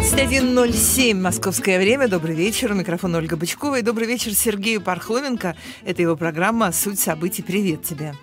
21.07 московское время. Добрый вечер. У микрофона Ольга Бычкова. И добрый вечер Сергею Пархоменко. Это его программа «Суть событий». Привет тебе.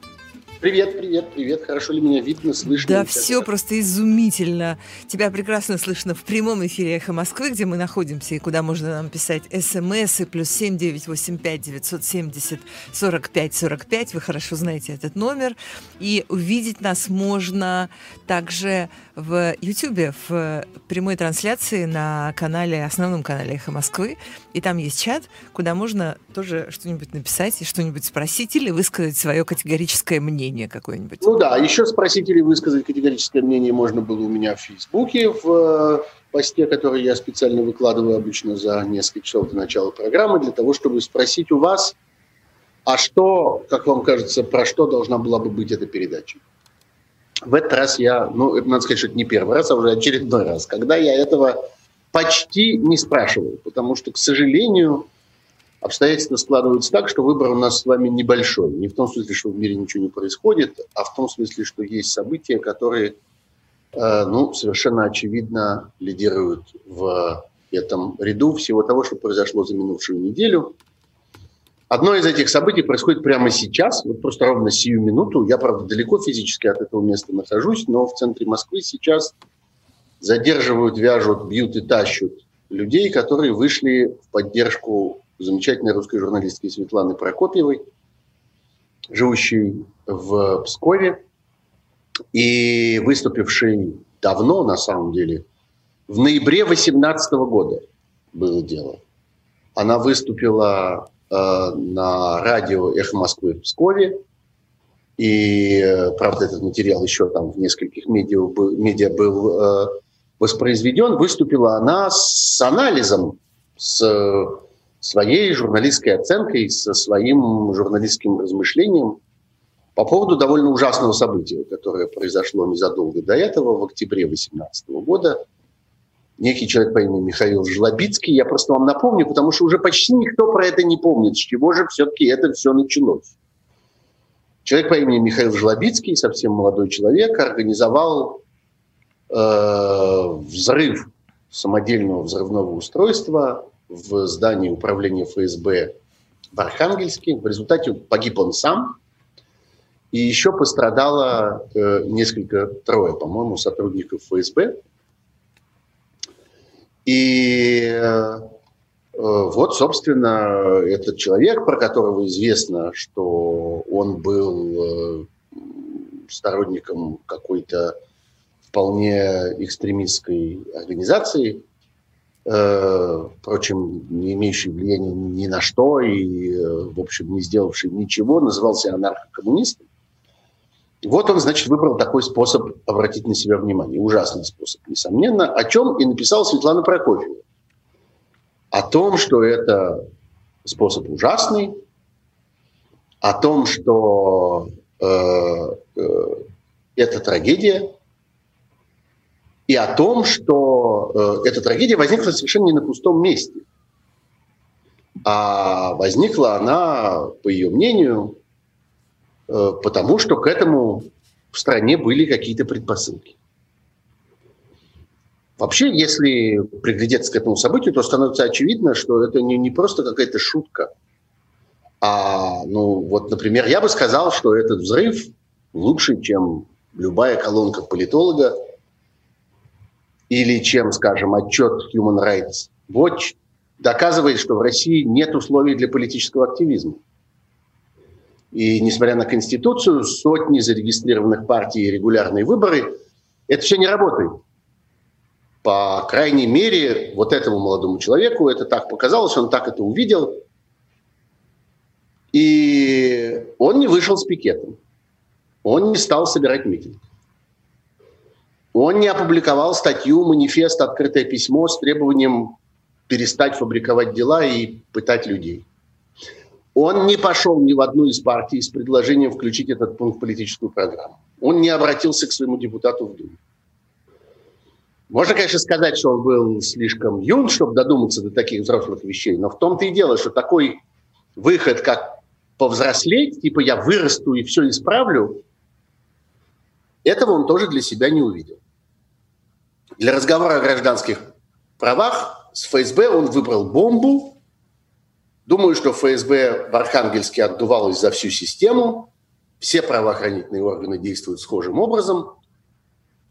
Привет, привет, привет. Хорошо ли меня видно, слышно? Да, все просто изумительно. Тебя прекрасно слышно в прямом эфире «Эхо Москвы», где мы находимся и куда можно нам писать смс и плюс семь девять восемь пять девятьсот семьдесят сорок пять сорок пять. Вы хорошо знаете этот номер. И увидеть нас можно также в YouTube, в прямой трансляции на канале, основном канале «Эхо Москвы». И там есть чат, куда можно тоже что-нибудь написать и что-нибудь спросить или высказать свое категорическое мнение какое-нибудь. Ну да, еще спросить или высказать категорическое мнение можно было у меня в Фейсбуке, в э, посте, который я специально выкладываю обычно за несколько часов до начала программы, для того, чтобы спросить у вас, а что, как вам кажется, про что должна была бы быть эта передача? В этот раз я, ну, надо сказать, что это не первый раз, а уже очередной раз, когда я этого почти не спрашивал, потому что, к сожалению, обстоятельства складываются так, что выбор у нас с вами небольшой. Не в том смысле, что в мире ничего не происходит, а в том смысле, что есть события, которые, э, ну, совершенно очевидно лидируют в этом ряду всего того, что произошло за минувшую неделю – Одно из этих событий происходит прямо сейчас, вот просто ровно сию минуту. Я, правда, далеко физически от этого места нахожусь, но в центре Москвы сейчас задерживают, вяжут, бьют и тащут людей, которые вышли в поддержку замечательной русской журналистки Светланы Прокопьевой, живущей в Пскове и выступившей давно, на самом деле, в ноябре 2018 года было дело. Она выступила Э, на радио «Эхо Москвы» в Пскове. И, э, правда, этот материал еще там в нескольких медиа был, медиа был э, воспроизведен. Выступила она с анализом, с своей журналистской оценкой, со своим журналистским размышлением по поводу довольно ужасного события, которое произошло незадолго до этого, в октябре 2018 года – некий человек по имени Михаил Жлобицкий. Я просто вам напомню, потому что уже почти никто про это не помнит, с чего же все-таки это все началось. Человек по имени Михаил Жлобицкий, совсем молодой человек, организовал э, взрыв самодельного взрывного устройства в здании управления ФСБ в Архангельске. В результате погиб он сам, и еще пострадало э, несколько, трое, по-моему, сотрудников ФСБ. И э, вот, собственно, этот человек, про которого известно, что он был э, сторонником какой-то вполне экстремистской организации, впрочем, не имеющий влияния ни на что и, в общем, не сделавший ничего, назывался анархокоммунистом. Вот он, значит, выбрал такой способ обратить на себя внимание. Ужасный способ, несомненно. О чем и написала Светлана Прокофьева. О том, что это способ ужасный, о том, что э, э, это трагедия, и о том, что э, эта трагедия возникла совершенно не на пустом месте. А возникла она, по ее мнению, Э, потому что к этому в стране были какие-то предпосылки. Вообще, если приглядеться к этому событию, то становится очевидно, что это не, не просто какая-то шутка, а, ну, вот, например, я бы сказал, что этот взрыв лучше, чем любая колонка политолога или чем, скажем, отчет Human Rights Watch доказывает, что в России нет условий для политического активизма. И несмотря на Конституцию, сотни зарегистрированных партий и регулярные выборы, это все не работает. По крайней мере, вот этому молодому человеку это так показалось, он так это увидел. И он не вышел с пикетом. Он не стал собирать митинг. Он не опубликовал статью, манифест, открытое письмо с требованием перестать фабриковать дела и пытать людей. Он не пошел ни в одну из партий с предложением включить этот пункт в политическую программу. Он не обратился к своему депутату в Думе. Можно, конечно, сказать, что он был слишком юн, чтобы додуматься до таких взрослых вещей, но в том-то и дело, что такой выход, как повзрослеть, типа я вырасту и все исправлю, этого он тоже для себя не увидел. Для разговора о гражданских правах. С ФСБ он выбрал бомбу. Думаю, что ФСБ в Архангельске отдувалось за всю систему. Все правоохранительные органы действуют схожим образом.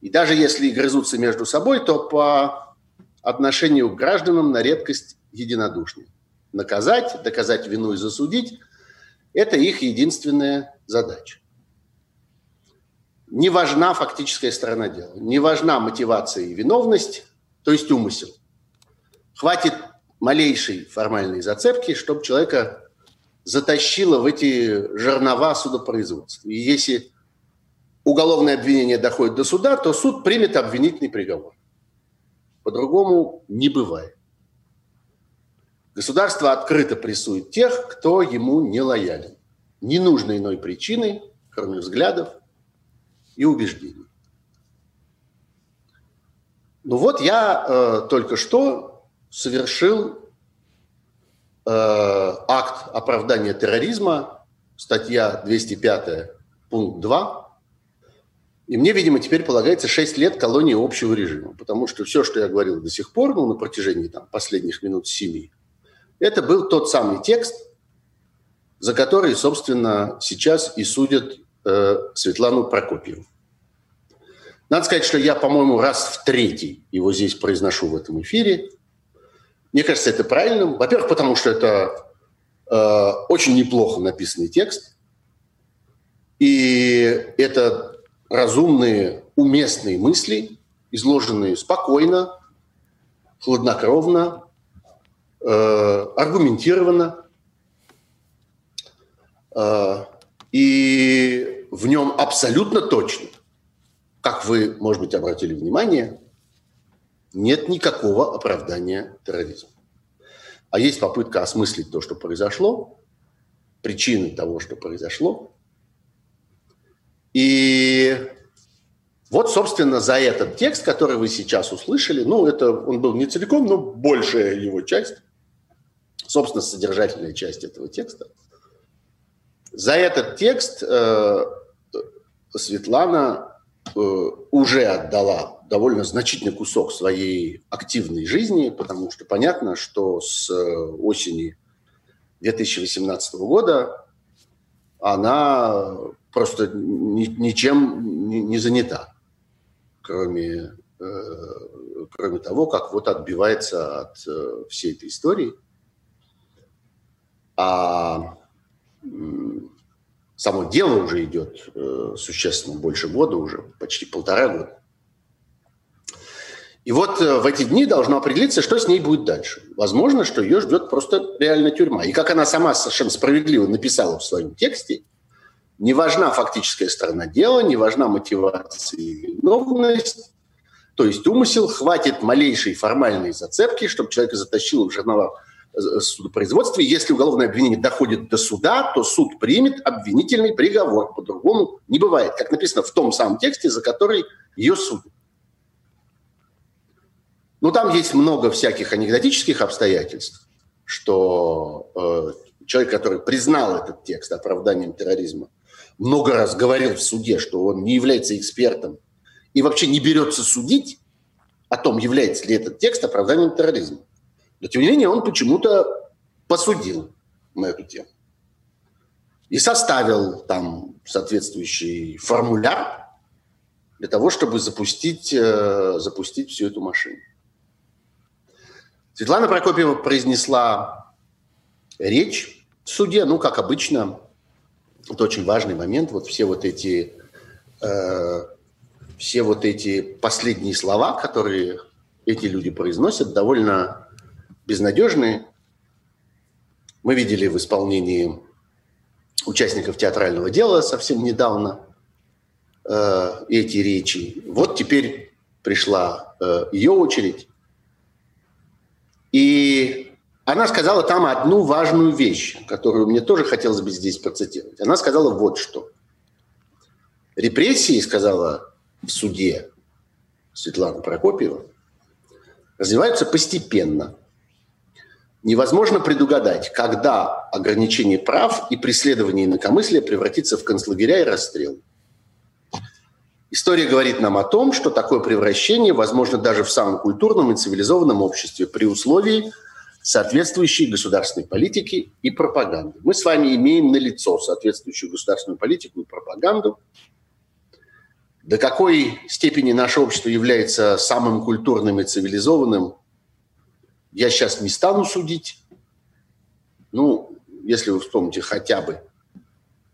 И даже если грызутся между собой, то по отношению к гражданам на редкость единодушны. Наказать, доказать вину и засудить – это их единственная задача. Не важна фактическая сторона дела, не важна мотивация и виновность, то есть умысел. Хватит малейшей формальной зацепки, чтобы человека затащило в эти жернова судопроизводства. И если уголовное обвинение доходит до суда, то суд примет обвинительный приговор. По-другому не бывает. Государство открыто прессует тех, кто ему не лоялен. Не нужно иной причины, кроме взглядов и убеждений. Ну вот я э, только что совершил э, акт оправдания терроризма, статья 205, пункт 2, и мне, видимо, теперь полагается 6 лет колонии общего режима, потому что все, что я говорил до сих пор, ну, на протяжении там, последних минут семи, это был тот самый текст, за который, собственно, сейчас и судят э, Светлану Прокопьеву. Надо сказать, что я, по-моему, раз в третий его здесь произношу в этом эфире. Мне кажется, это правильным. Во-первых, потому что это э, очень неплохо написанный текст. И это разумные, уместные мысли, изложенные спокойно, хладнокровно, э, аргументированно. Э, и в нем абсолютно точно, как вы, может быть, обратили внимание, нет никакого оправдания терроризма. А есть попытка осмыслить то, что произошло, причины того, что произошло, и вот, собственно, за этот текст, который вы сейчас услышали, ну, это он был не целиком, но большая его часть, собственно, содержательная часть этого текста. За этот текст э, Светлана э, уже отдала довольно значительный кусок своей активной жизни, потому что понятно, что с э, осени 2018 года она просто ни, ничем не, занята, кроме, э, кроме того, как вот отбивается от всей этой истории. А само дело уже идет э, существенно больше года, уже почти полтора года. И вот э, в эти дни должно определиться, что с ней будет дальше. Возможно, что ее ждет просто реально тюрьма. И как она сама совершенно справедливо написала в своем тексте – не важна фактическая сторона дела, не важна мотивация и виновность, то есть умысел, хватит малейшей формальной зацепки, чтобы человека затащило в жернова э, судопроизводства. Если уголовное обвинение доходит до суда, то суд примет обвинительный приговор. По-другому не бывает, как написано в том самом тексте, за который ее судят. Ну, там есть много всяких анекдотических обстоятельств, что э, человек, который признал этот текст оправданием терроризма, много раз говорил в суде, что он не является экспертом и вообще не берется судить о том, является ли этот текст оправданием терроризма. Но, тем не менее, он почему-то посудил на эту тему. И составил там соответствующий формуляр для того, чтобы запустить, э, запустить всю эту машину. Светлана Прокопьева произнесла речь в суде, ну, как обычно, это очень важный момент. Вот все вот эти, э, все вот эти последние слова, которые эти люди произносят, довольно безнадежные. Мы видели в исполнении участников театрального дела совсем недавно э, эти речи. Вот теперь пришла э, ее очередь. И она сказала там одну важную вещь, которую мне тоже хотелось бы здесь процитировать. Она сказала вот что. Репрессии, сказала в суде Светлана Прокопьева, развиваются постепенно. Невозможно предугадать, когда ограничение прав и преследование инакомыслия превратится в концлагеря и расстрел. История говорит нам о том, что такое превращение возможно даже в самом культурном и цивилизованном обществе при условии соответствующей государственной политики и пропаганды. Мы с вами имеем на лицо соответствующую государственную политику и пропаганду. До какой степени наше общество является самым культурным и цивилизованным, я сейчас не стану судить. Ну, если вы вспомните хотя бы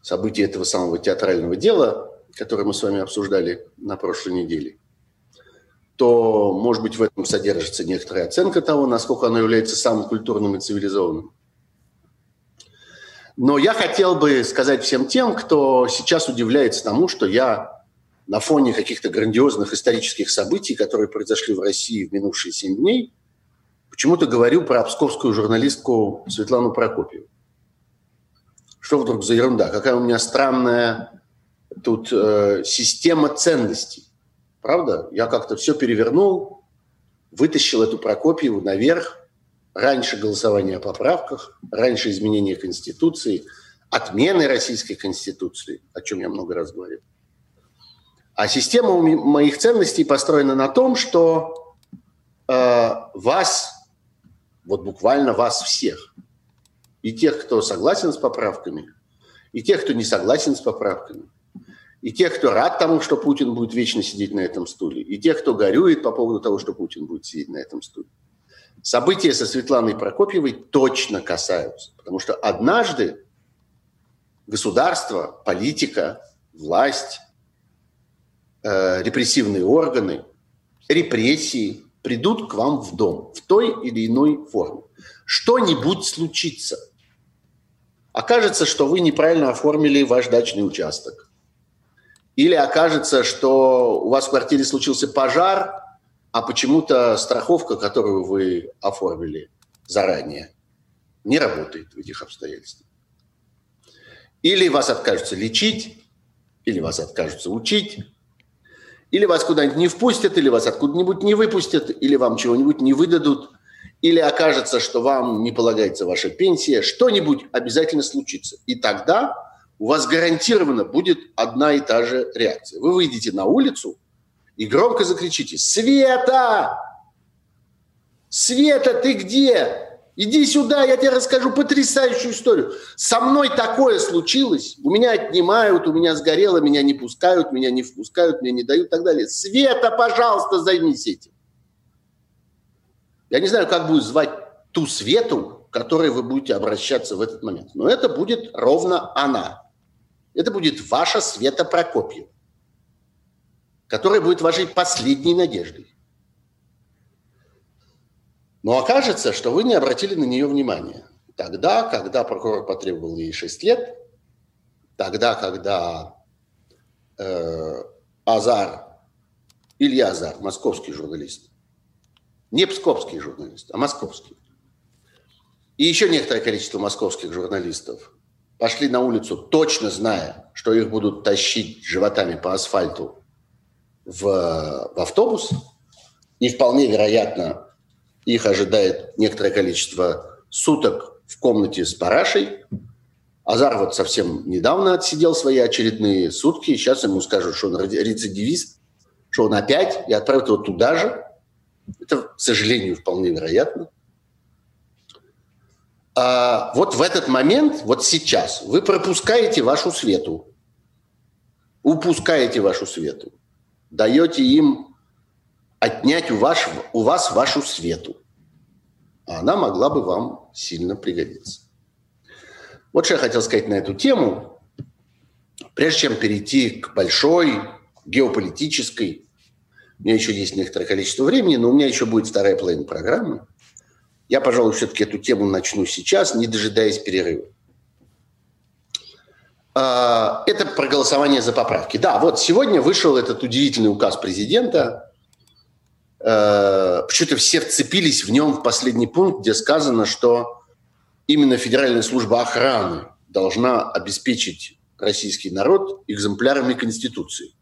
события этого самого театрального дела, который мы с вами обсуждали на прошлой неделе, то, может быть, в этом содержится некоторая оценка того, насколько оно является самым культурным и цивилизованным. Но я хотел бы сказать всем тем, кто сейчас удивляется тому, что я на фоне каких-то грандиозных исторических событий, которые произошли в России в минувшие семь дней, почему-то говорю про псковскую журналистку Светлану Прокопьеву. Что вдруг за ерунда? Какая у меня странная тут э, система ценностей. Правда? Я как-то все перевернул, вытащил эту Прокопьеву наверх. Раньше голосования о поправках, раньше изменения Конституции, отмены Российской Конституции, о чем я много раз говорил. А система моих ценностей построена на том, что э, вас, вот буквально вас всех, и тех, кто согласен с поправками, и тех, кто не согласен с поправками – и тех, кто рад тому, что Путин будет вечно сидеть на этом стуле, и тех, кто горюет по поводу того, что Путин будет сидеть на этом стуле. События со Светланой Прокопьевой точно касаются, потому что однажды государство, политика, власть, э, репрессивные органы, репрессии придут к вам в дом в той или иной форме. Что-нибудь случится. Окажется, что вы неправильно оформили ваш дачный участок – или окажется, что у вас в квартире случился пожар, а почему-то страховка, которую вы оформили заранее, не работает в этих обстоятельствах. Или вас откажутся лечить, или вас откажутся учить, или вас куда-нибудь не впустят, или вас откуда-нибудь не выпустят, или вам чего-нибудь не выдадут, или окажется, что вам не полагается ваша пенсия, что-нибудь обязательно случится. И тогда у вас гарантированно будет одна и та же реакция. Вы выйдете на улицу и громко закричите «Света! Света, ты где? Иди сюда, я тебе расскажу потрясающую историю. Со мной такое случилось. У меня отнимают, у меня сгорело, меня не пускают, меня не впускают, мне не дают и так далее. Света, пожалуйста, займись этим. Я не знаю, как будет звать ту Свету, к которой вы будете обращаться в этот момент. Но это будет ровно она. Это будет ваша Света Прокопьева, которая будет вашей последней надеждой. Но окажется, что вы не обратили на нее внимания. Тогда, когда прокурор потребовал ей 6 лет, тогда, когда э, Азар, Илья Азар, московский журналист, не псковский журналист, а московский, и еще некоторое количество московских журналистов пошли на улицу, точно зная, что их будут тащить животами по асфальту в, в автобус, и вполне вероятно их ожидает некоторое количество суток в комнате с парашей. Азар вот совсем недавно отсидел свои очередные сутки, сейчас ему скажут, что он рецидивист, что он опять, и отправят его туда же. Это, к сожалению, вполне вероятно. А вот в этот момент, вот сейчас, вы пропускаете вашу свету, упускаете вашу свету, даете им отнять у, ваш, у вас вашу свету. А она могла бы вам сильно пригодиться. Вот что я хотел сказать на эту тему. Прежде чем перейти к большой геополитической, у меня еще есть некоторое количество времени, но у меня еще будет вторая половина программы – я, пожалуй, все-таки эту тему начну сейчас, не дожидаясь перерыва. А, это проголосование за поправки. Да, вот сегодня вышел этот удивительный указ президента. А, почему-то все вцепились в нем в последний пункт, где сказано, что именно Федеральная служба охраны должна обеспечить российский народ экземплярами Конституции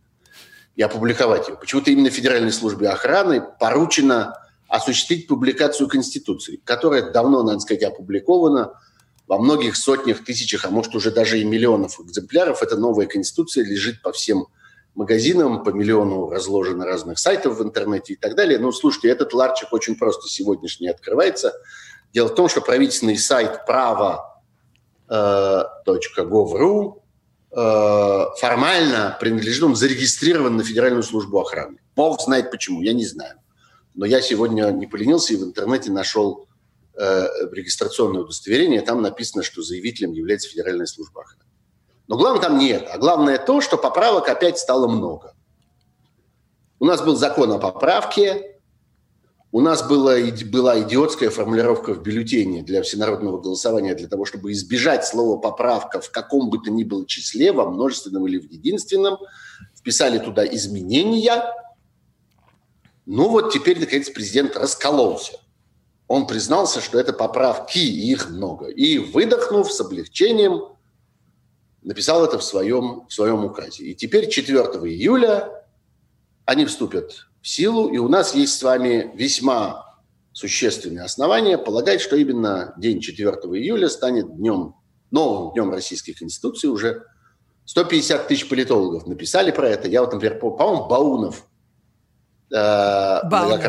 и опубликовать его. Почему-то именно Федеральной службе охраны поручено осуществить публикацию Конституции, которая давно, надо сказать, опубликована во многих сотнях, тысячах, а может уже даже и миллионов экземпляров. Эта новая Конституция лежит по всем магазинам, по миллиону разложено разных сайтов в интернете и так далее. Ну, слушайте, этот ларчик очень просто сегодняшний открывается. Дело в том, что правительственный сайт право.gov.ru э, формально принадлежит, он зарегистрирован на Федеральную службу охраны. Бог знает почему, я не знаю. Но я сегодня не поленился и в интернете нашел э, регистрационное удостоверение. Там написано, что заявителем является Федеральная служба охраны. Но главное там нет. А главное то, что поправок опять стало много. У нас был закон о поправке, у нас была, была идиотская формулировка в бюллетене для всенародного голосования для того, чтобы избежать слова «поправка» в каком бы то ни было числе, во множественном или в единственном. Вписали туда изменения. Ну вот теперь, наконец, президент раскололся. Он признался, что это поправки, и их много. И, выдохнув с облегчением, написал это в своем, в своем указе. И теперь 4 июля они вступят в силу, и у нас есть с вами весьма существенные основания полагать, что именно день 4 июля станет днем, новым днем Российской Конституции. Уже 150 тысяч политологов написали про это. Я вот, например, по-моему, Баунов Э, Баунов,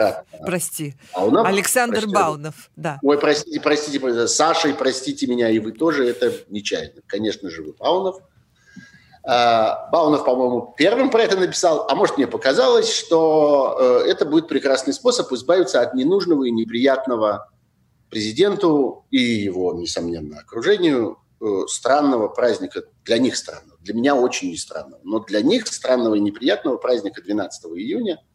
прости. Баунов? Александр прости. Баунов, да. Ой, простите, простите, Саша, простите меня, и вы тоже, это нечаянно. Конечно же, вы Баунов. Э, Баунов, по-моему, первым про это написал, а может, мне показалось, что э, это будет прекрасный способ избавиться от ненужного и неприятного президенту и его, несомненно, окружению странного праздника, для них странного, для меня очень не странного, но для них странного и неприятного праздника 12 июня –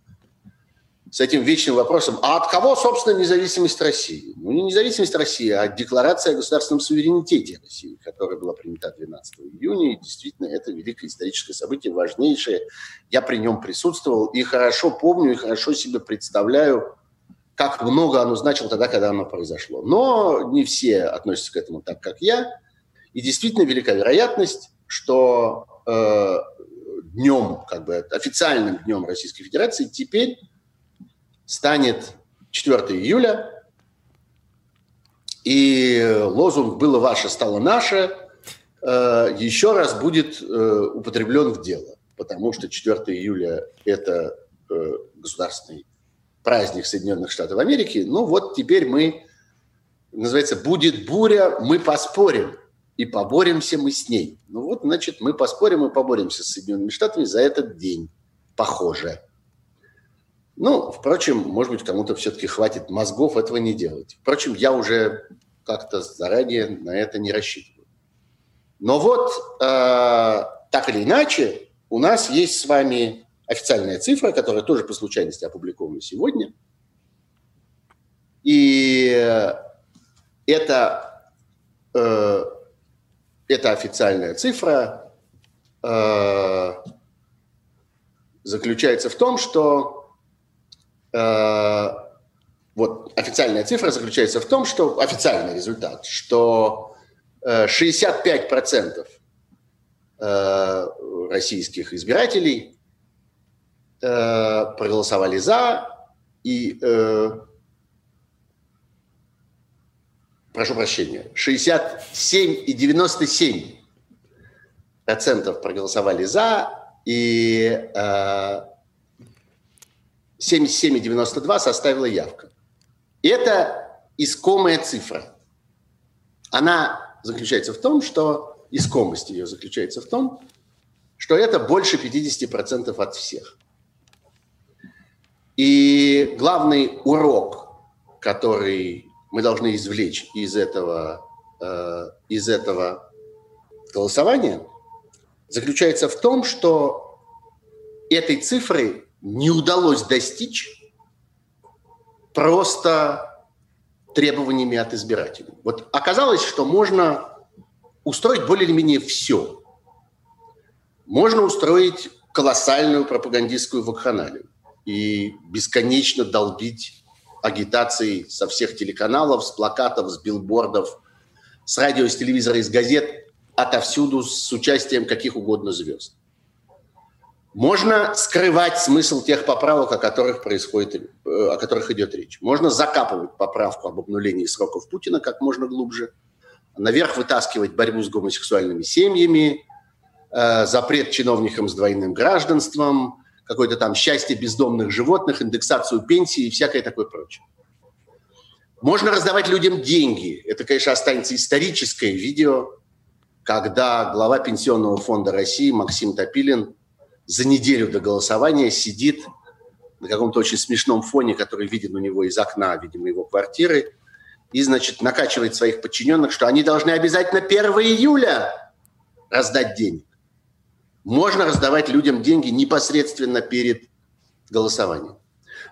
с этим вечным вопросом, а от кого, собственно, независимость России? Ну, не независимость России, а декларация о государственном суверенитете России, которая была принята 12 июня. И действительно, это великое историческое событие, важнейшее. Я при нем присутствовал и хорошо помню, и хорошо себе представляю, как много оно значило тогда, когда оно произошло. Но не все относятся к этому так, как я. И действительно велика вероятность, что э, днем, как бы официальным днем Российской Федерации теперь станет 4 июля, и лозунг «было ваше, стало наше» э, еще раз будет э, употреблен в дело, потому что 4 июля – это э, государственный праздник Соединенных Штатов Америки. Ну вот теперь мы, называется, будет буря, мы поспорим, и поборемся мы с ней. Ну вот, значит, мы поспорим и поборемся с Соединенными Штатами за этот день, похоже. Ну, впрочем, может быть, кому-то все-таки хватит мозгов этого не делать. Впрочем, я уже как-то заранее на это не рассчитываю. Но вот, э, так или иначе, у нас есть с вами официальная цифра, которая тоже по случайности опубликована сегодня. И это, э, эта официальная цифра э, заключается в том, что вот официальная цифра заключается в том, что официальный результат, что 65% э, э, российских избирателей проголосовали за и прошу прощения, 67,97 процентов проголосовали за и 77,92 составила явка. Это искомая цифра. Она заключается в том, что искомость ее заключается в том, что это больше 50% от всех. И главный урок, который мы должны извлечь из этого, э, из этого голосования, заключается в том, что этой цифры не удалось достичь просто требованиями от избирателей. Вот оказалось, что можно устроить более или менее все. Можно устроить колоссальную пропагандистскую вакханалию и бесконечно долбить агитацией со всех телеканалов, с плакатов, с билбордов, с радио, с телевизора, из газет, отовсюду с участием каких угодно звезд. Можно скрывать смысл тех поправок, о которых, происходит, э, о которых идет речь. Можно закапывать поправку об обнулении сроков Путина как можно глубже, наверх вытаскивать борьбу с гомосексуальными семьями, э, запрет чиновникам с двойным гражданством, какое-то там счастье бездомных животных, индексацию пенсии и всякое такое прочее. Можно раздавать людям деньги. Это, конечно, останется историческое видео, когда глава Пенсионного фонда России Максим Топилин за неделю до голосования сидит на каком-то очень смешном фоне, который виден у него из окна, видимо, его квартиры, и, значит, накачивает своих подчиненных, что они должны обязательно 1 июля раздать денег. Можно раздавать людям деньги непосредственно перед голосованием.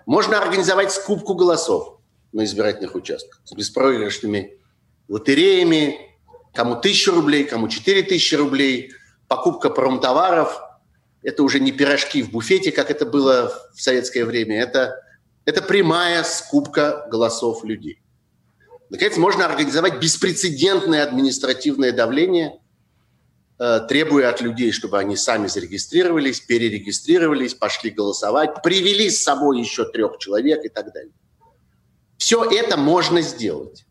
Можно организовать скупку голосов на избирательных участках с беспроигрышными лотереями, кому тысячу рублей, кому четыре тысячи рублей, покупка промтоваров – это уже не пирожки в буфете, как это было в советское время, это, это прямая скупка голосов людей. Наконец, можно организовать беспрецедентное административное давление, э, требуя от людей, чтобы они сами зарегистрировались, перерегистрировались, пошли голосовать, привели с собой еще трех человек и так далее. Все это можно сделать.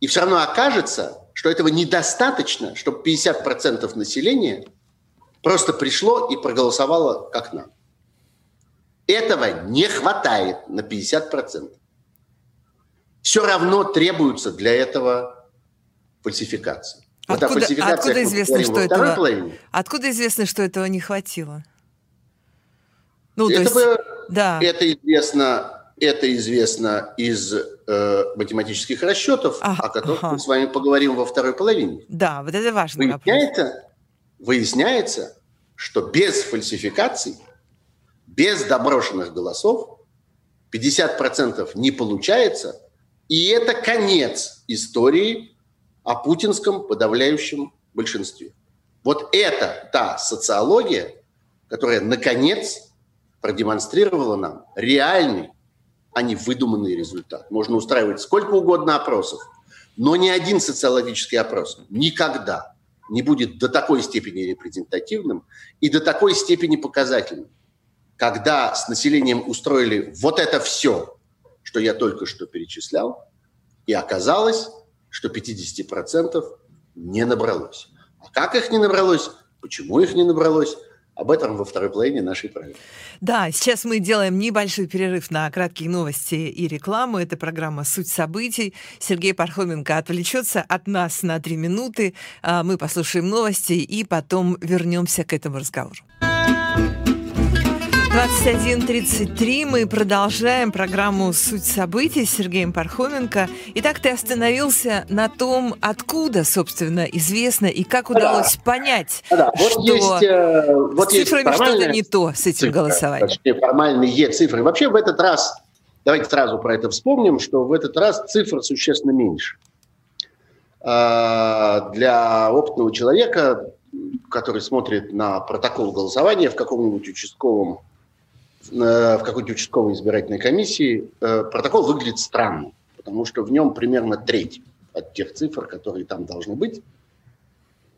И все равно окажется, что этого недостаточно, чтобы 50% населения – просто пришло и проголосовало как надо. Этого не хватает на 50%. Все равно требуются для этого фальсификации. Откуда, откуда известно, что этого, половине, откуда известно, что этого не хватило? Ну, это, то есть, да. это известно, это известно из э, математических расчетов, ага, о которых ага. мы с вами поговорим во второй половине. Да, вот это важно. Выясняется, выясняется, что без фальсификаций, без доброшенных голосов 50% не получается, и это конец истории о путинском подавляющем большинстве. Вот это та социология, которая, наконец, продемонстрировала нам реальный, а не выдуманный результат. Можно устраивать сколько угодно опросов, но ни один социологический опрос никогда не будет до такой степени репрезентативным и до такой степени показательным, когда с населением устроили вот это все, что я только что перечислял, и оказалось, что 50% не набралось. А как их не набралось, почему их не набралось, об этом во второй половине нашей программы. Да, сейчас мы делаем небольшой перерыв на краткие новости и рекламу. Это программа «Суть событий». Сергей Пархоменко отвлечется от нас на три минуты. А, мы послушаем новости и потом вернемся к этому разговору. 21.33 мы продолжаем программу «Суть событий» с Сергеем Пархоменко. Итак, ты остановился на том, откуда, собственно, известно и как удалось да. понять, да, вот что есть, э, вот с цифрами что-то не то с этим цифра, голосованием. Точнее, формальные цифры. Вообще в этот раз, давайте сразу про это вспомним, что в этот раз цифр существенно меньше. А, для опытного человека, который смотрит на протокол голосования в каком-нибудь участковом в какой-то участковой избирательной комиссии, э, протокол выглядит странно, потому что в нем примерно треть от тех цифр, которые там должны быть.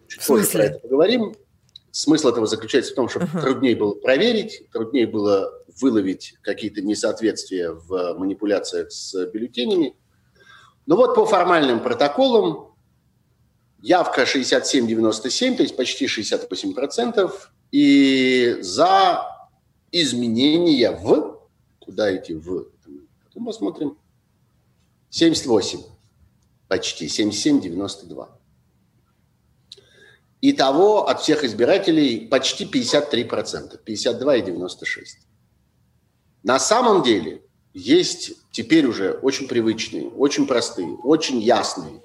Чуть позже про это поговорим. Смысл этого заключается в том, что uh-huh. труднее было проверить, труднее было выловить какие-то несоответствия в манипуляциях с бюллетенями. Но вот по формальным протоколам явка 67-97, то есть почти 68%, и за изменения в, куда идти в, потом посмотрим, 78, почти, 77-92. Итого от всех избирателей почти 53%, 52,96%. На самом деле есть теперь уже очень привычные, очень простые, очень ясные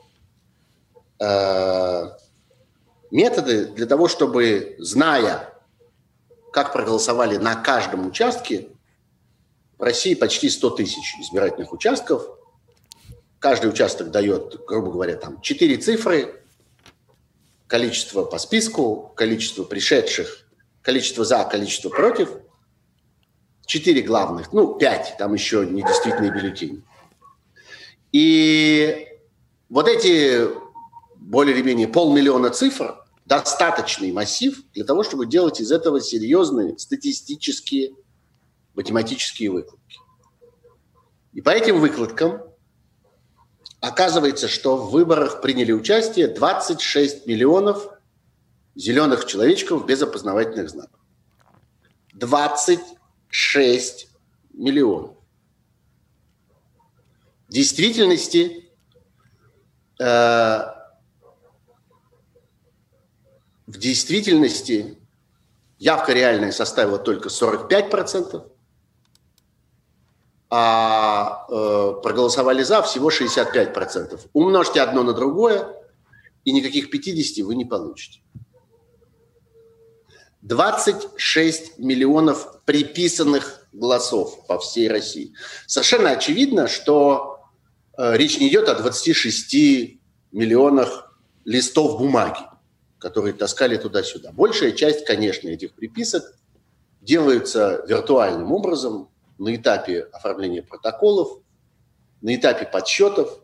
э, методы для того, чтобы, зная как проголосовали на каждом участке, в России почти 100 тысяч избирательных участков. Каждый участок дает, грубо говоря, там 4 цифры, количество по списку, количество пришедших, количество за, количество против. Четыре главных, ну, пять, там еще недействительные бюллетени. И вот эти более или менее полмиллиона цифр достаточный массив для того, чтобы делать из этого серьезные статистические математические выкладки. И по этим выкладкам оказывается, что в выборах приняли участие 26 миллионов зеленых человечков без опознавательных знаков. 26 миллионов. В действительности э, в действительности явка реальная составила только 45%, а э, проголосовали за всего 65%. Умножьте одно на другое, и никаких 50 вы не получите. 26 миллионов приписанных голосов по всей России. Совершенно очевидно, что э, речь не идет о 26 миллионах листов бумаги, которые таскали туда-сюда. Большая часть, конечно, этих приписок делается виртуальным образом, на этапе оформления протоколов, на этапе подсчетов,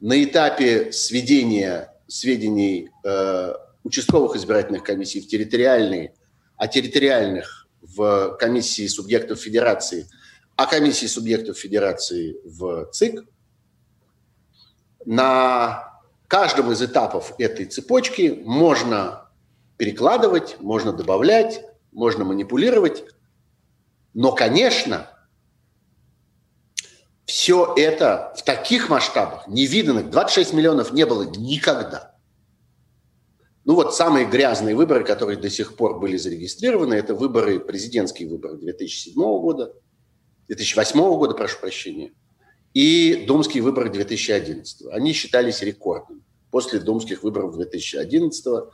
на этапе сведения сведений э, участковых избирательных комиссий в территориальные, а территориальных в комиссии субъектов федерации, а комиссии субъектов федерации в ЦИК. На каждом из этапов этой цепочки можно перекладывать, можно добавлять, можно манипулировать. Но, конечно, все это в таких масштабах невиданных, 26 миллионов не было никогда. Ну вот самые грязные выборы, которые до сих пор были зарегистрированы, это выборы, президентские выборы 2007 года, 2008 года, прошу прощения, и думские выборы 2011. Они считались рекордными. После думских выборов 2011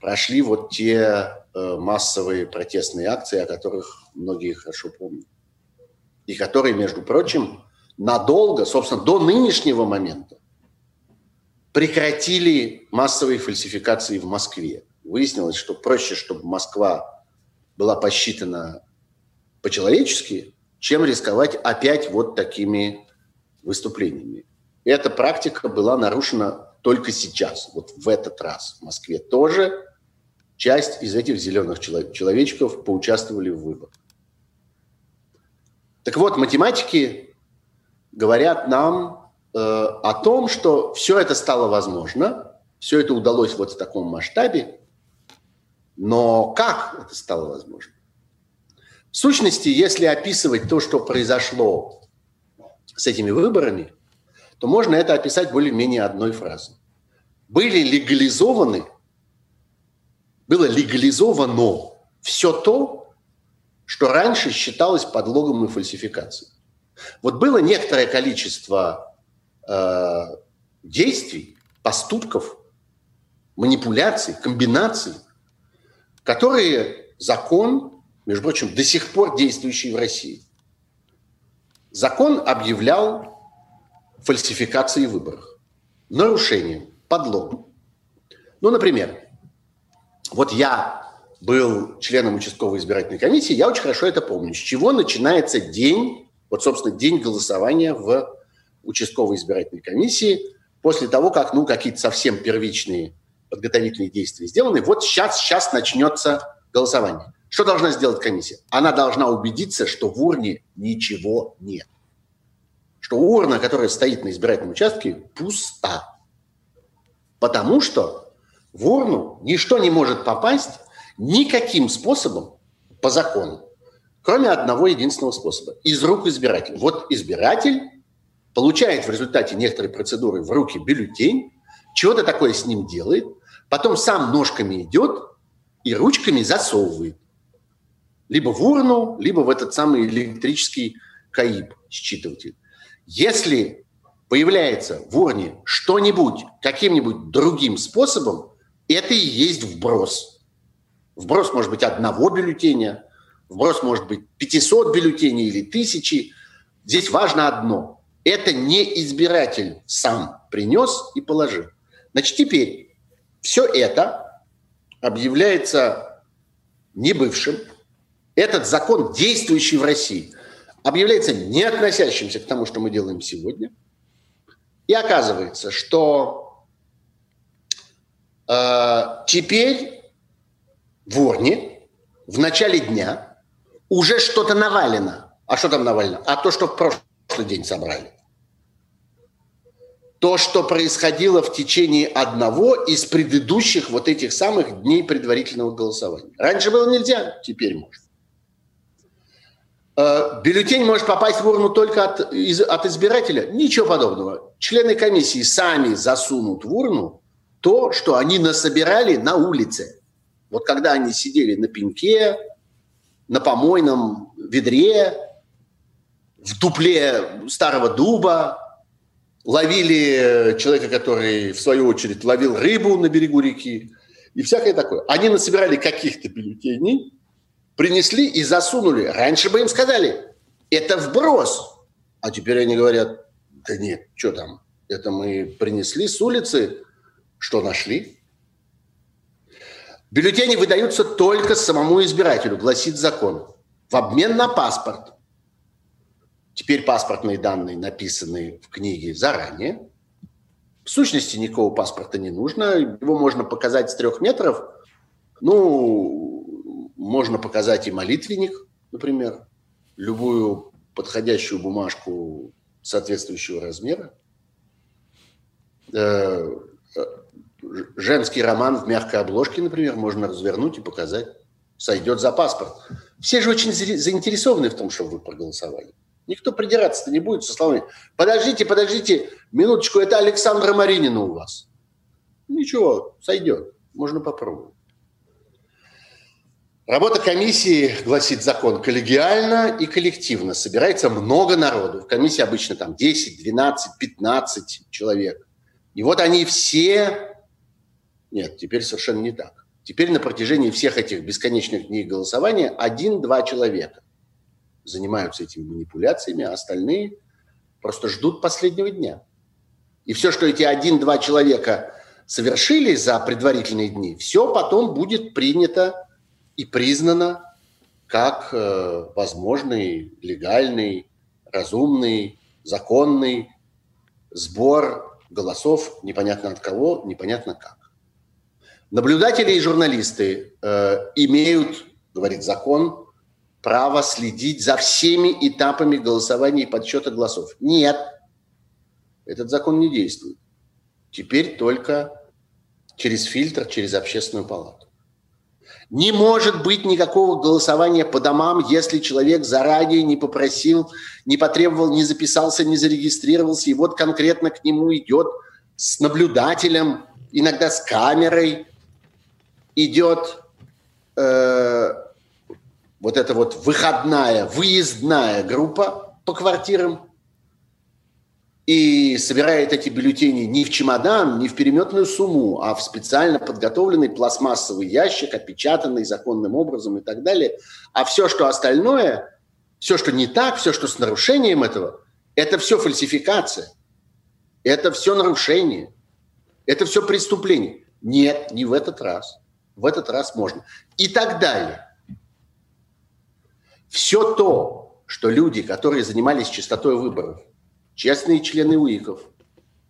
прошли вот те э, массовые протестные акции, о которых многие хорошо помнят. И которые, между прочим, надолго, собственно, до нынешнего момента прекратили массовые фальсификации в Москве. Выяснилось, что проще, чтобы Москва была посчитана по-человечески, чем рисковать опять вот такими выступлениями. Эта практика была нарушена только сейчас, вот в этот раз. В Москве тоже часть из этих зеленых человечков поучаствовали в выборах. Так вот, математики говорят нам э, о том, что все это стало возможно, все это удалось вот в таком масштабе, но как это стало возможно? Сущности, если описывать то, что произошло с этими выборами, то можно это описать более-менее одной фразой. Были легализованы было легализовано все то, что раньше считалось подлогом и фальсификацией. Вот было некоторое количество э, действий, поступков, манипуляций, комбинаций, которые закон, между прочим, до сих пор действующий в России. Закон объявлял фальсификации выборов, нарушением, подлогом. Ну, например, вот я был членом участковой избирательной комиссии, я очень хорошо это помню. С чего начинается день, вот, собственно, день голосования в участковой избирательной комиссии, после того, как, ну, какие-то совсем первичные подготовительные действия сделаны. Вот сейчас, сейчас начнется голосование. Что должна сделать комиссия? Она должна убедиться, что в урне ничего нет. Что урна, которая стоит на избирательном участке, пуста. Потому что в урну ничто не может попасть никаким способом по закону, кроме одного единственного способа – из рук избирателя. Вот избиратель получает в результате некоторой процедуры в руки бюллетень, чего-то такое с ним делает, потом сам ножками идет и ручками засовывает. Либо в урну, либо в этот самый электрический КАИБ, считыватель. Если появляется в урне что-нибудь каким-нибудь другим способом, это и есть вброс. Вброс может быть одного бюллетеня, вброс может быть 500 бюллетеней или тысячи. Здесь важно одно. Это не избиратель сам принес и положил. Значит, теперь все это объявляется небывшим. Этот закон, действующий в России, объявляется не относящимся к тому, что мы делаем сегодня. И оказывается, что Э, теперь в урне в начале дня уже что-то навалено. А что там навалено? А то, что в прошлый день собрали. То, что происходило в течение одного из предыдущих вот этих самых дней предварительного голосования. Раньше было нельзя, теперь можно. Э, бюллетень может попасть в урну только от, из, от избирателя? Ничего подобного. Члены комиссии сами засунут в урну то, что они насобирали на улице. Вот когда они сидели на пеньке, на помойном ведре, в дупле старого дуба, ловили человека, который, в свою очередь, ловил рыбу на берегу реки и всякое такое. Они насобирали каких-то бюллетеней, принесли и засунули. Раньше бы им сказали, это вброс. А теперь они говорят, да нет, что там, это мы принесли с улицы, что нашли. Бюллетени выдаются только самому избирателю, гласит закон, в обмен на паспорт. Теперь паспортные данные написаны в книге заранее. В сущности, никакого паспорта не нужно. Его можно показать с трех метров. Ну, можно показать и молитвенник, например, любую подходящую бумажку соответствующего размера. Э, женский роман в мягкой обложке, например, можно развернуть и показать. Сойдет за паспорт. Все же очень заинтересованы в том, чтобы вы проголосовали. Никто придираться-то не будет со словами «Подождите, подождите, минуточку, это Александра Маринина у вас». Ничего, сойдет, можно попробовать. Работа комиссии, гласит закон, коллегиально и коллективно. Собирается много народу. В комиссии обычно там 10, 12, 15 человек. И вот они все... Нет, теперь совершенно не так. Теперь на протяжении всех этих бесконечных дней голосования один-два человека занимаются этими манипуляциями, а остальные просто ждут последнего дня. И все, что эти один-два человека совершили за предварительные дни, все потом будет принято и признано как э, возможный, легальный, разумный, законный сбор голосов непонятно от кого, непонятно как. Наблюдатели и журналисты э, имеют, говорит закон, право следить за всеми этапами голосования и подсчета голосов. Нет, этот закон не действует. Теперь только через фильтр, через общественную палату. Не может быть никакого голосования по домам, если человек заранее не попросил, не потребовал, не записался, не зарегистрировался, и вот конкретно к нему идет с наблюдателем, иногда с камерой, идет э, вот эта вот выходная, выездная группа по квартирам и собирает эти бюллетени не в чемодан, не в переметную сумму, а в специально подготовленный пластмассовый ящик, опечатанный законным образом и так далее. А все, что остальное, все, что не так, все, что с нарушением этого, это все фальсификация. Это все нарушение. Это все преступление. Нет, не в этот раз. В этот раз можно. И так далее. Все то, что люди, которые занимались частотой выборов, честные члены УИКов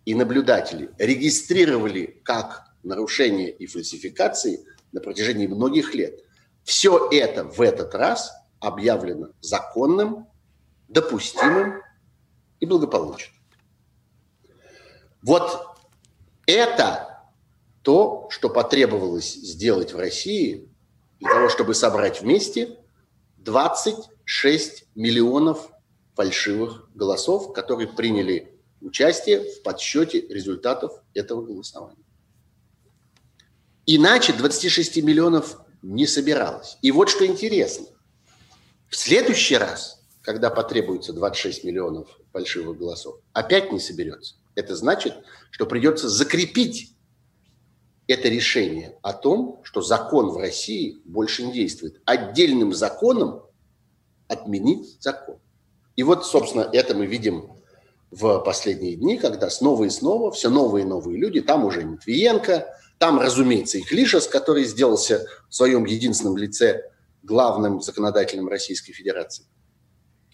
и наблюдатели регистрировали как нарушения и фальсификации на протяжении многих лет, все это в этот раз объявлено законным, допустимым и благополучным. Вот это то, что потребовалось сделать в России для того, чтобы собрать вместе 26 миллионов фальшивых голосов, которые приняли участие в подсчете результатов этого голосования. Иначе 26 миллионов не собиралось. И вот что интересно. В следующий раз, когда потребуется 26 миллионов фальшивых голосов, опять не соберется. Это значит, что придется закрепить это решение о том, что закон в России больше не действует. Отдельным законом отменить закон. И вот, собственно, это мы видим в последние дни, когда снова и снова все новые и новые люди, там уже Нитвиенко, там, разумеется, и Клишес, который сделался в своем единственном лице главным законодателем Российской Федерации,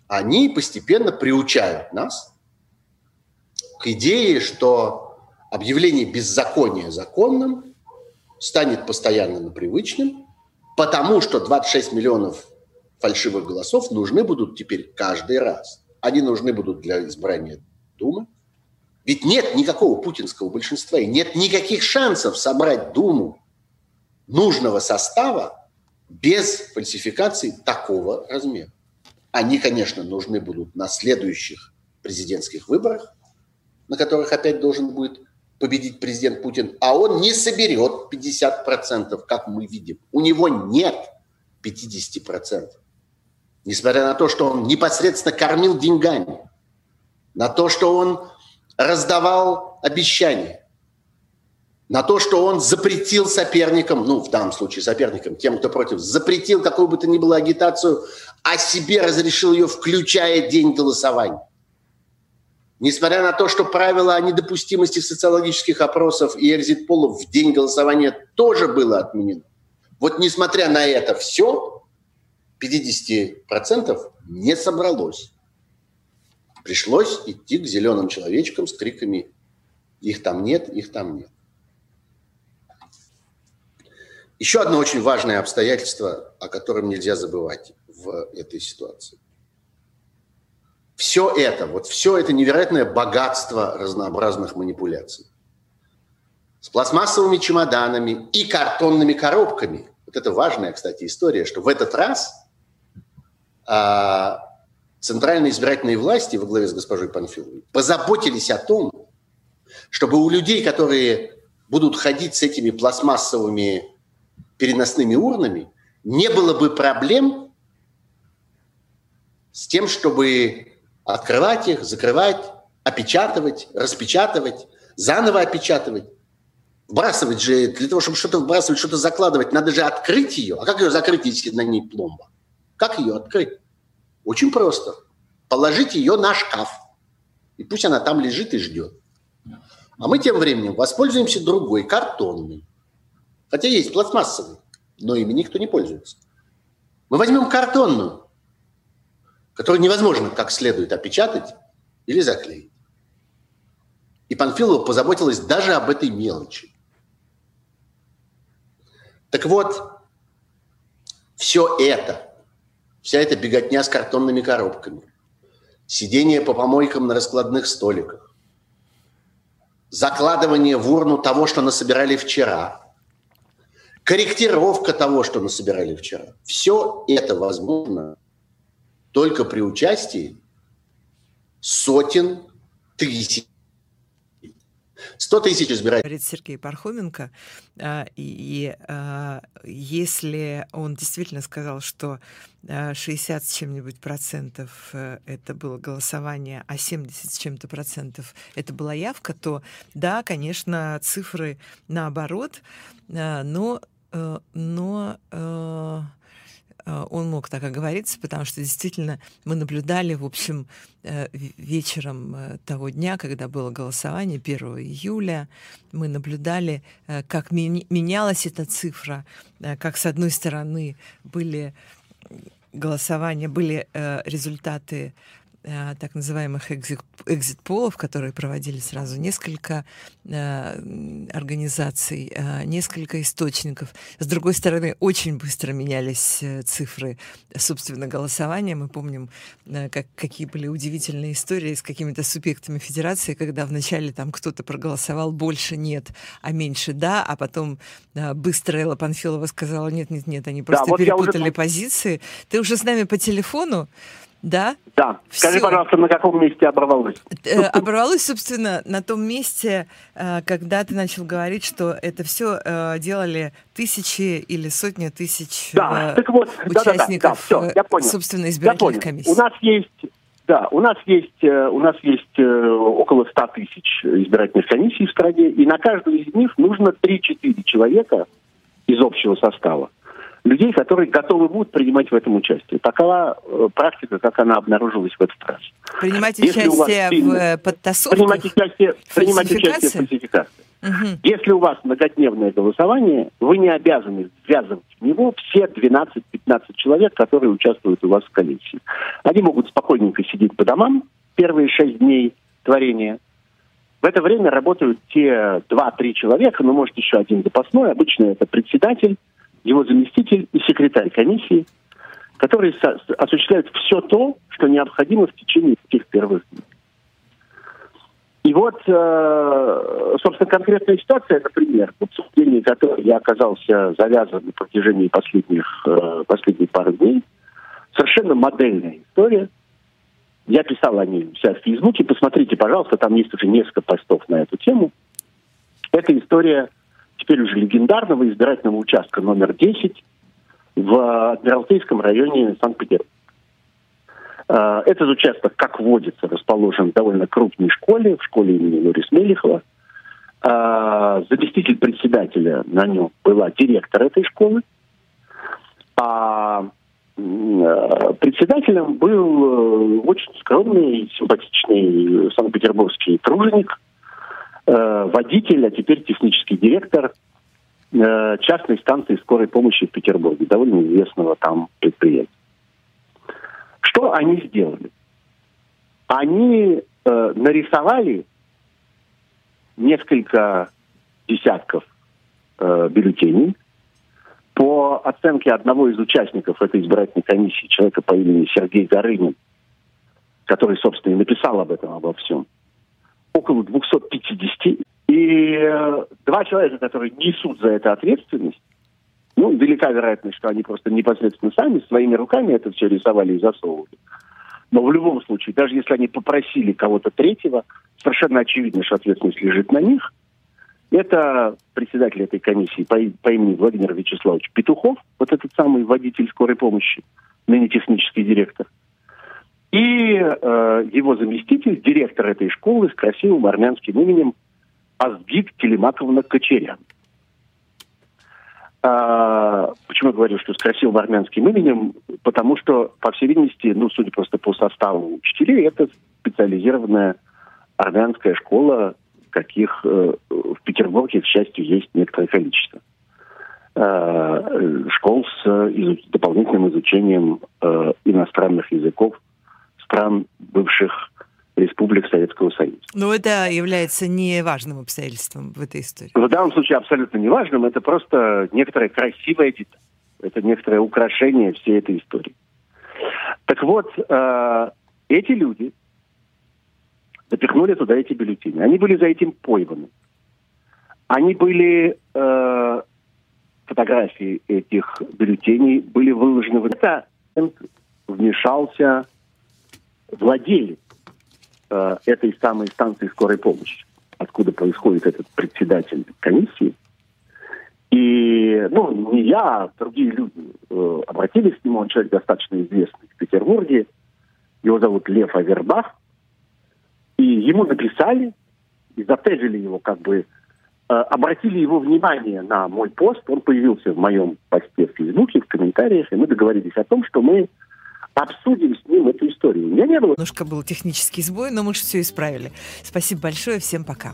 они постепенно приучают нас к идее, что объявление беззакония законным станет постоянно привычным, потому что 26 миллионов фальшивых голосов нужны будут теперь каждый раз. Они нужны будут для избрания Думы, Ведь нет никакого путинского большинства и нет никаких шансов собрать Думу нужного состава без фальсификаций такого размера. Они, конечно, нужны будут на следующих президентских выборах, на которых опять должен будет победить президент Путин, а он не соберет 50%, как мы видим. У него нет 50%. Несмотря на то, что он непосредственно кормил деньгами, на то, что он раздавал обещания, на то, что он запретил соперникам, ну, в данном случае соперникам, тем, кто против, запретил какую бы то ни было агитацию, а себе разрешил ее, включая день голосования. Несмотря на то, что правило о недопустимости социологических опросов и экзит-полов в день голосования тоже было отменено. Вот несмотря на это все, 50% не собралось. Пришлось идти к зеленым человечкам с криками «их там нет, их там нет». Еще одно очень важное обстоятельство, о котором нельзя забывать в этой ситуации все это, вот все это невероятное богатство разнообразных манипуляций с пластмассовыми чемоданами и картонными коробками. Вот это важная, кстати, история, что в этот раз а, центральные избирательные власти во главе с госпожой Панфиловой позаботились о том, чтобы у людей, которые будут ходить с этими пластмассовыми переносными урнами, не было бы проблем с тем, чтобы открывать их, закрывать, опечатывать, распечатывать, заново опечатывать. Вбрасывать же, для того, чтобы что-то вбрасывать, что-то закладывать, надо же открыть ее. А как ее закрыть, если на ней пломба? Как ее открыть? Очень просто. Положить ее на шкаф. И пусть она там лежит и ждет. А мы тем временем воспользуемся другой, картонной. Хотя есть пластмассовый, но ими никто не пользуется. Мы возьмем картонную, который невозможно как следует опечатать или заклеить. И Панфилова позаботилась даже об этой мелочи. Так вот, все это, вся эта беготня с картонными коробками, сидение по помойкам на раскладных столиках, закладывание в урну того, что насобирали вчера, корректировка того, что насобирали вчера. Все это возможно только при участии сотен тысяч 100 тысяч избирателей. Говорит Сергей Пархоменко. А, и а, если он действительно сказал, что 60 с чем-нибудь процентов э, это было голосование, а 70 с чем-то процентов это была явка, то да, конечно, цифры наоборот, а, но, э, но Э, он мог так оговориться, потому что действительно мы наблюдали, в общем, э, вечером э, того дня, когда было голосование, 1 июля, мы наблюдали, как менялась эта цифра, как, с одной стороны, были голосования, были результаты Э, так называемых экзит-полов, которые проводили сразу несколько э, организаций, э, несколько источников. С другой стороны, очень быстро менялись цифры, собственно, голосования. Мы помним, э, как, какие были удивительные истории с какими-то субъектами федерации, когда вначале там кто-то проголосовал больше нет, а меньше да, а потом э, быстро Элла Панфилова сказала нет-нет-нет, они просто да, вот перепутали уже... позиции. Ты уже с нами по телефону? Да? Да. Скажи, Всё. пожалуйста, на каком месте оборвалось? Э, оборвалось, собственно, на том месте, э, когда ты начал говорить, что это все э, делали тысячи или сотни тысяч да, так вот, участников, да, да, да, все, я понял. собственно, избирательных комиссий. У нас есть да, у нас есть, у нас есть около 100 тысяч избирательных комиссий в стране, и на каждую из них нужно 3-4 человека из общего состава людей, которые готовы будут принимать в этом участие. Такова э, практика, как она обнаружилась в этот раз. Принимать Если участие сильно, в э, подтасовках? Принимать участие, принимать участие в фальсификации. Угу. Если у вас многодневное голосование, вы не обязаны ввязывать в него все 12-15 человек, которые участвуют у вас в комиссии. Они могут спокойненько сидеть по домам первые 6 дней творения. В это время работают те 2-3 человека, ну, может, еще один запасной. Обычно это председатель, его заместитель и секретарь комиссии, которые осуществляют все то, что необходимо в течение этих первых дней. И вот, э, собственно, конкретная ситуация, например, в обсуждении которой я оказался завязан на протяжении последних, э, последних пары дней, совершенно модельная история. Я писал о ней себя в Фейсбуке. Посмотрите, пожалуйста, там есть уже несколько постов на эту тему. Это история теперь уже легендарного избирательного участка номер 10 в Адмиралтейском районе Санкт-Петербурга. Э, этот участок, как водится, расположен в довольно крупной школе, в школе имени Лорис Мелихова. Э, заместитель председателя на нем была директор этой школы. А э, председателем был очень скромный, симпатичный санкт-петербургский труженик, водитель, а теперь технический директор частной станции скорой помощи в Петербурге, довольно известного там предприятия. Что они сделали? Они э, нарисовали несколько десятков э, бюллетеней. По оценке одного из участников этой избирательной комиссии, человека по имени Сергей Горынин, который, собственно, и написал об этом, обо всем, около 250. И э, два человека, которые несут за это ответственность, ну, велика вероятность, что они просто непосредственно сами своими руками это все рисовали и засовывали. Но в любом случае, даже если они попросили кого-то третьего, совершенно очевидно, что ответственность лежит на них. Это председатель этой комиссии по, по имени Владимир Вячеславович Петухов, вот этот самый водитель скорой помощи, ныне технический директор. И э, его заместитель, директор этой школы с красивым армянским именем Азгид Телемаковна Кочерян. А, почему я говорю, что с красивым армянским именем? Потому что, по всей видимости, ну, судя просто по составу учителей, это специализированная армянская школа, каких э, в Петербурге, к счастью, есть некоторое количество. Э, школ с изу- дополнительным изучением э, иностранных языков стран бывших республик Советского Союза. Но это является не важным обстоятельством в этой истории. В данном случае абсолютно не важным. Это просто некоторая красивая деталь. Это некоторое украшение всей этой истории. Так вот, э, эти люди запихнули туда эти бюллетени. Они были за этим пойманы. Они были... Э, фотографии этих бюллетеней были выложены в это вмешался владелец э, этой самой станции скорой помощи, откуда происходит этот председатель комиссии. И, ну, не я, а другие люди э, обратились к нему, он человек достаточно известный в Петербурге, его зовут Лев Авербах, и ему написали, и затежили его как бы, э, обратили его внимание на мой пост, он появился в моем посте в Фейсбуке, в комментариях, и мы договорились о том, что мы обсудим с ним эту историю. У меня не было... Немножко был технический сбой, но мы же все исправили. Спасибо большое, всем пока.